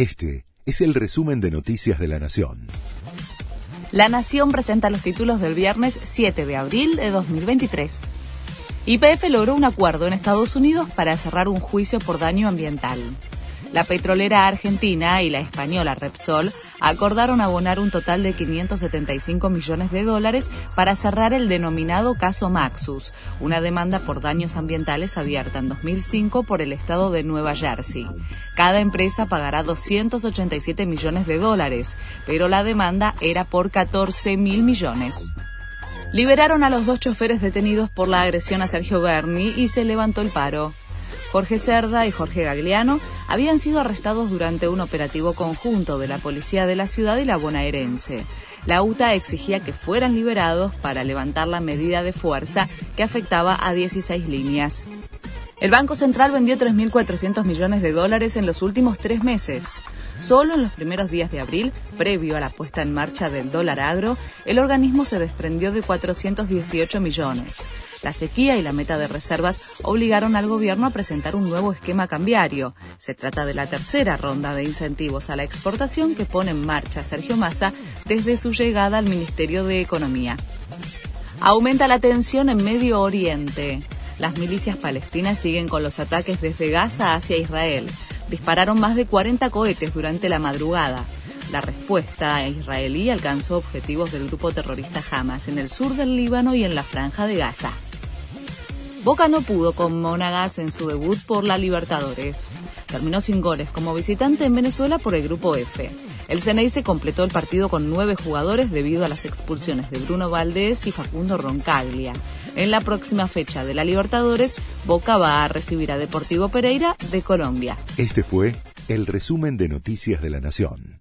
Este es el resumen de Noticias de la Nación. La Nación presenta los títulos del viernes 7 de abril de 2023. YPF logró un acuerdo en Estados Unidos para cerrar un juicio por daño ambiental. La petrolera argentina y la española Repsol acordaron abonar un total de 575 millones de dólares para cerrar el denominado caso Maxus, una demanda por daños ambientales abierta en 2005 por el estado de Nueva Jersey. Cada empresa pagará 287 millones de dólares, pero la demanda era por 14 mil millones. Liberaron a los dos choferes detenidos por la agresión a Sergio Berni y se levantó el paro. Jorge Cerda y Jorge Gagliano habían sido arrestados durante un operativo conjunto de la policía de la ciudad y la bonaerense. La UTA exigía que fueran liberados para levantar la medida de fuerza que afectaba a 16 líneas. El Banco Central vendió 3.400 millones de dólares en los últimos tres meses. Solo en los primeros días de abril, previo a la puesta en marcha del dólar agro, el organismo se desprendió de 418 millones. La sequía y la meta de reservas obligaron al gobierno a presentar un nuevo esquema cambiario. Se trata de la tercera ronda de incentivos a la exportación que pone en marcha Sergio Massa desde su llegada al Ministerio de Economía. Aumenta la tensión en Medio Oriente. Las milicias palestinas siguen con los ataques desde Gaza hacia Israel dispararon más de 40 cohetes durante la madrugada. La respuesta israelí alcanzó objetivos del grupo terrorista Hamas en el sur del Líbano y en la franja de Gaza. Boca no pudo con Monagas en su debut por la Libertadores. Terminó sin goles como visitante en Venezuela por el grupo F. El se completó el partido con nueve jugadores debido a las expulsiones de Bruno Valdés y Facundo Roncaglia. En la próxima fecha de la Libertadores, Boca va a recibir a Deportivo Pereira de Colombia. Este fue el resumen de Noticias de la Nación.